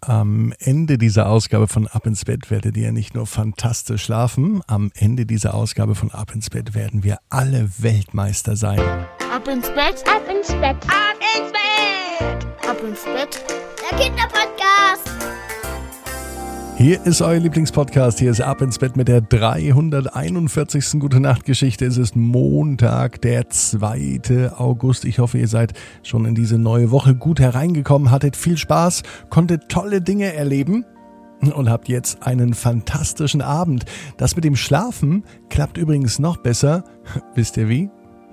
Am Ende dieser Ausgabe von Ab ins Bett werdet ihr nicht nur fantastisch schlafen, am Ende dieser Ausgabe von Ab ins Bett werden wir alle Weltmeister sein. Ab ins Bett, ab ins Bett, ab ins Bett, ab ins Bett, der Kinderpodcast. Hier ist euer Lieblingspodcast. Hier ist Ab ins Bett mit der 341. Gute Nacht Geschichte. Es ist Montag, der 2. August. Ich hoffe, ihr seid schon in diese neue Woche gut hereingekommen, hattet viel Spaß, konntet tolle Dinge erleben und habt jetzt einen fantastischen Abend. Das mit dem Schlafen klappt übrigens noch besser. Wisst ihr wie?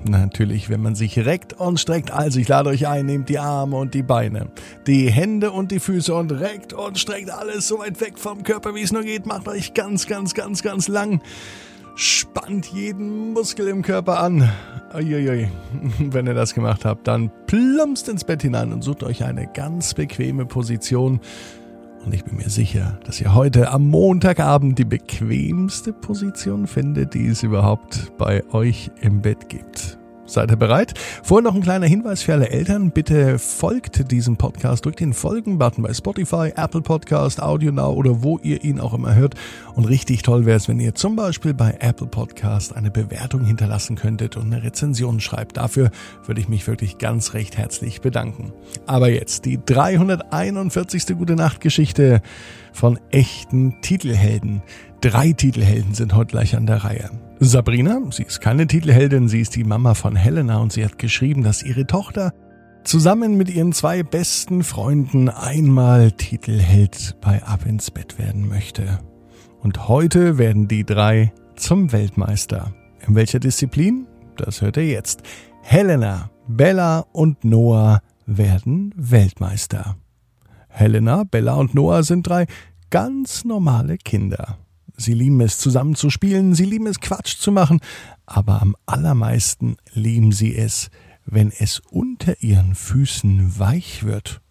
Natürlich, wenn man sich reckt und streckt. Also ich lade euch ein, nehmt die Arme und die Beine, die Hände und die Füße und reckt und streckt alles so weit weg vom Körper, wie es nur geht. Macht euch ganz, ganz, ganz, ganz lang. Spannt jeden Muskel im Körper an. Uiuiui. Wenn ihr das gemacht habt, dann plumpst ins Bett hinein und sucht euch eine ganz bequeme Position. Und ich bin mir sicher, dass ihr heute am Montagabend die bequemste Position findet, die es überhaupt bei euch im Bett gibt. Seid ihr bereit? Vorher noch ein kleiner Hinweis für alle Eltern. Bitte folgt diesem Podcast, drückt den Folgen-Button bei Spotify, Apple Podcast, Audio Now oder wo ihr ihn auch immer hört. Und richtig toll wäre es, wenn ihr zum Beispiel bei Apple Podcast eine Bewertung hinterlassen könntet und eine Rezension schreibt. Dafür würde ich mich wirklich ganz recht herzlich bedanken. Aber jetzt die 341. Gute Nacht Geschichte von echten Titelhelden. Drei Titelhelden sind heute gleich an der Reihe. Sabrina, sie ist keine Titelheldin, sie ist die Mama von Helena und sie hat geschrieben, dass ihre Tochter zusammen mit ihren zwei besten Freunden einmal Titelheld bei Ab ins Bett werden möchte. Und heute werden die drei zum Weltmeister. In welcher Disziplin? Das hört ihr jetzt. Helena, Bella und Noah werden Weltmeister. Helena, Bella und Noah sind drei ganz normale Kinder. Sie lieben es, zusammen zu spielen, sie lieben es, Quatsch zu machen, aber am allermeisten lieben sie es, wenn es unter ihren Füßen weich wird.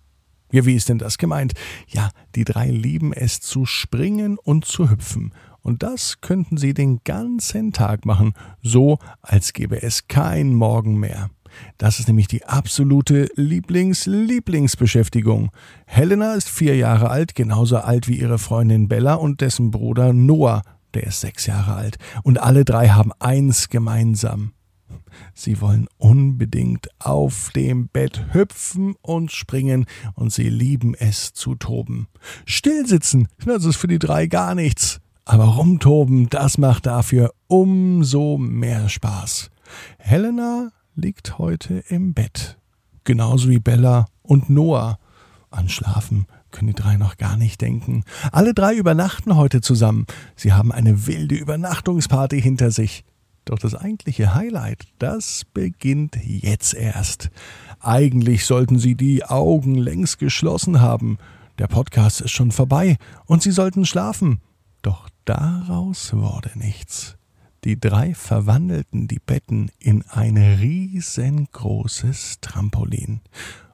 Ja, wie ist denn das gemeint? Ja, die drei lieben es zu springen und zu hüpfen. Und das könnten sie den ganzen Tag machen, so als gäbe es kein Morgen mehr. Das ist nämlich die absolute Lieblings-Lieblingsbeschäftigung. Helena ist vier Jahre alt, genauso alt wie ihre Freundin Bella und dessen Bruder Noah, der ist sechs Jahre alt. Und alle drei haben eins gemeinsam. Sie wollen unbedingt auf dem Bett hüpfen und springen und sie lieben es zu toben. Stillsitzen, das ist für die drei gar nichts. Aber rumtoben, das macht dafür umso mehr Spaß. Helena liegt heute im Bett. Genauso wie Bella und Noah. An Schlafen können die drei noch gar nicht denken. Alle drei übernachten heute zusammen. Sie haben eine wilde Übernachtungsparty hinter sich. Doch das eigentliche Highlight, das beginnt jetzt erst. Eigentlich sollten sie die Augen längst geschlossen haben. Der Podcast ist schon vorbei und sie sollten schlafen. Doch daraus wurde nichts. Die drei verwandelten die Betten in ein riesengroßes Trampolin.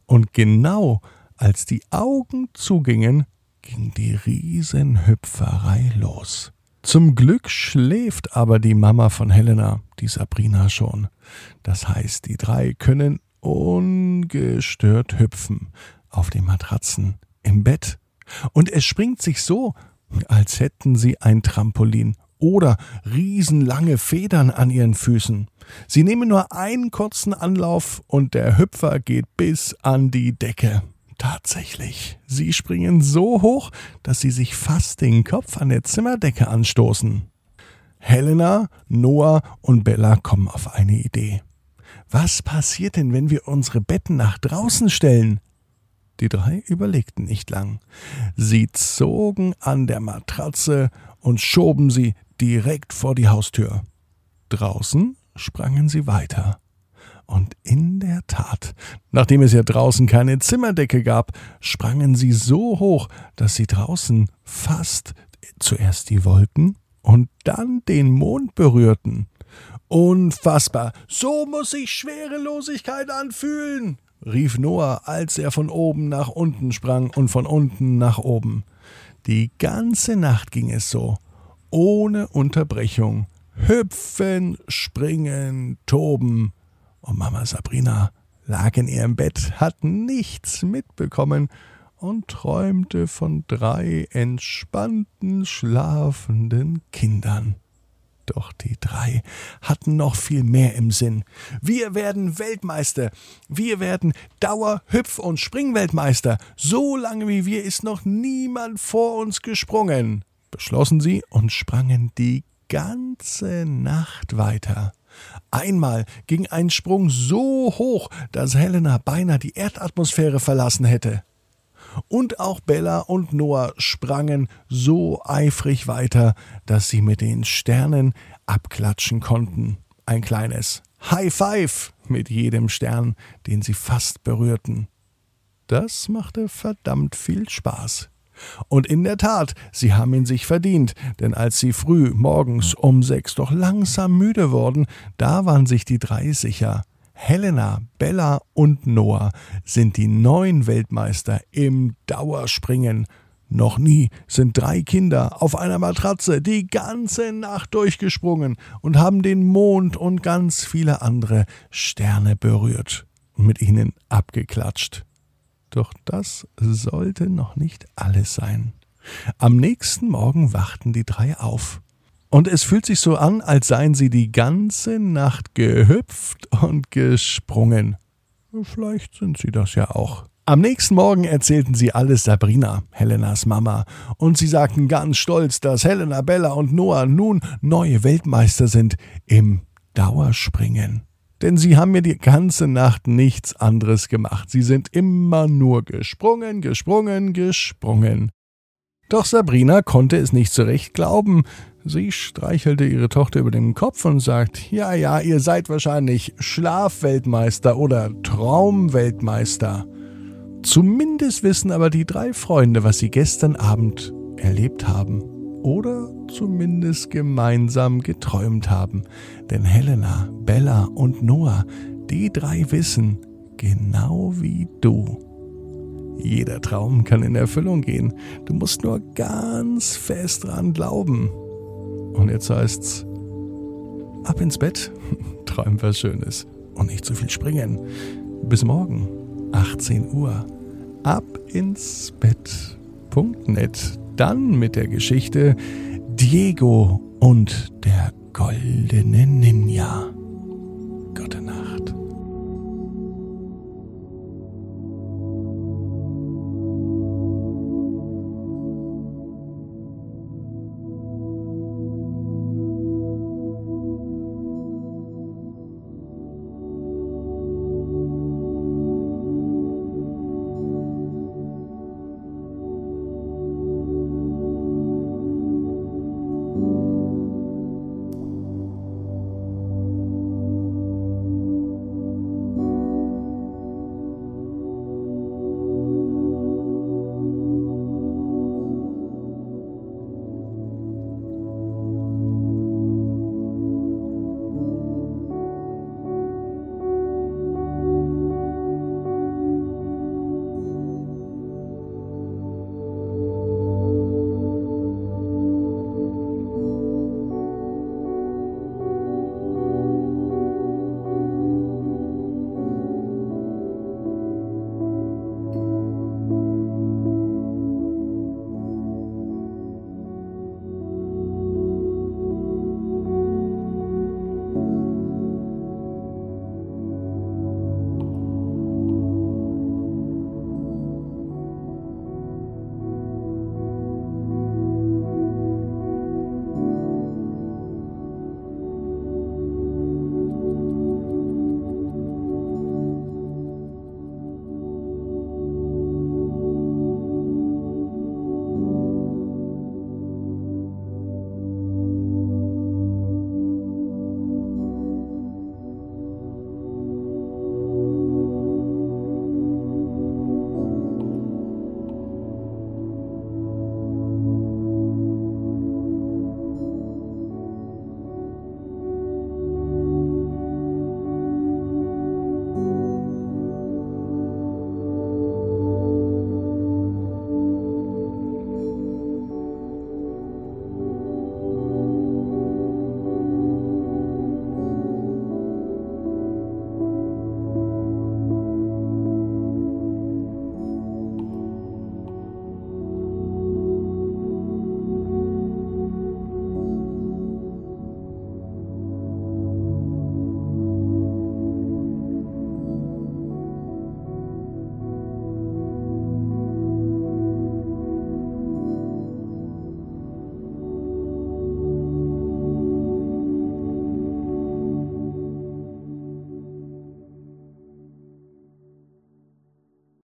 Und genau als die Augen zugingen, ging die Riesenhüpferei los. Zum Glück schläft aber die Mama von Helena, die Sabrina, schon. Das heißt, die drei können ungestört hüpfen auf den Matratzen im Bett. Und es springt sich so, als hätten sie ein Trampolin oder riesenlange Federn an ihren Füßen. Sie nehmen nur einen kurzen Anlauf und der Hüpfer geht bis an die Decke. Tatsächlich, sie springen so hoch, dass sie sich fast den Kopf an der Zimmerdecke anstoßen. Helena, Noah und Bella kommen auf eine Idee. Was passiert denn, wenn wir unsere Betten nach draußen stellen? Die drei überlegten nicht lang. Sie zogen an der Matratze und schoben sie direkt vor die Haustür. Draußen sprangen sie weiter. Und in der Tat, nachdem es ja draußen keine Zimmerdecke gab, sprangen sie so hoch, dass sie draußen fast zuerst die Wolken und dann den Mond berührten. Unfassbar, so muss sich Schwerelosigkeit anfühlen, rief Noah, als er von oben nach unten sprang und von unten nach oben. Die ganze Nacht ging es so, ohne Unterbrechung. Hüpfen, springen, toben. Und Mama Sabrina lag in ihrem Bett, hat nichts mitbekommen und träumte von drei entspannten, schlafenden Kindern. Doch die drei hatten noch viel mehr im Sinn. Wir werden Weltmeister. Wir werden Dauer-, Hüpf- und Springweltmeister. So lange wie wir ist noch niemand vor uns gesprungen, beschlossen sie und sprangen die ganze Nacht weiter. Einmal ging ein Sprung so hoch, dass Helena beinahe die Erdatmosphäre verlassen hätte. Und auch Bella und Noah sprangen so eifrig weiter, dass sie mit den Sternen abklatschen konnten. Ein kleines High Five mit jedem Stern, den sie fast berührten. Das machte verdammt viel Spaß. Und in der Tat, sie haben ihn sich verdient, denn als sie früh morgens um sechs doch langsam müde wurden, da waren sich die drei sicher, Helena, Bella und Noah sind die neuen Weltmeister im Dauerspringen. Noch nie sind drei Kinder auf einer Matratze die ganze Nacht durchgesprungen und haben den Mond und ganz viele andere Sterne berührt und mit ihnen abgeklatscht. Doch das sollte noch nicht alles sein. Am nächsten Morgen wachten die drei auf. Und es fühlt sich so an, als seien sie die ganze Nacht gehüpft und gesprungen. Vielleicht sind sie das ja auch. Am nächsten Morgen erzählten sie alles Sabrina, Helenas Mama, und sie sagten ganz stolz, dass Helena, Bella und Noah nun neue Weltmeister sind im Dauerspringen. Denn sie haben mir die ganze Nacht nichts anderes gemacht. Sie sind immer nur gesprungen, gesprungen, gesprungen. Doch Sabrina konnte es nicht so recht glauben. Sie streichelte ihre Tochter über den Kopf und sagt, ja, ja, ihr seid wahrscheinlich Schlafweltmeister oder Traumweltmeister. Zumindest wissen aber die drei Freunde, was sie gestern Abend erlebt haben oder zumindest gemeinsam geträumt haben. Denn Helena, Bella und Noah, die drei wissen, genau wie du, jeder Traum kann in Erfüllung gehen. Du musst nur ganz fest dran glauben. Und jetzt heißt's, ab ins Bett, träum was Schönes und nicht zu viel springen. Bis morgen, 18 Uhr, ab ins Bett.net. Dann mit der Geschichte Diego und der goldene Ninja.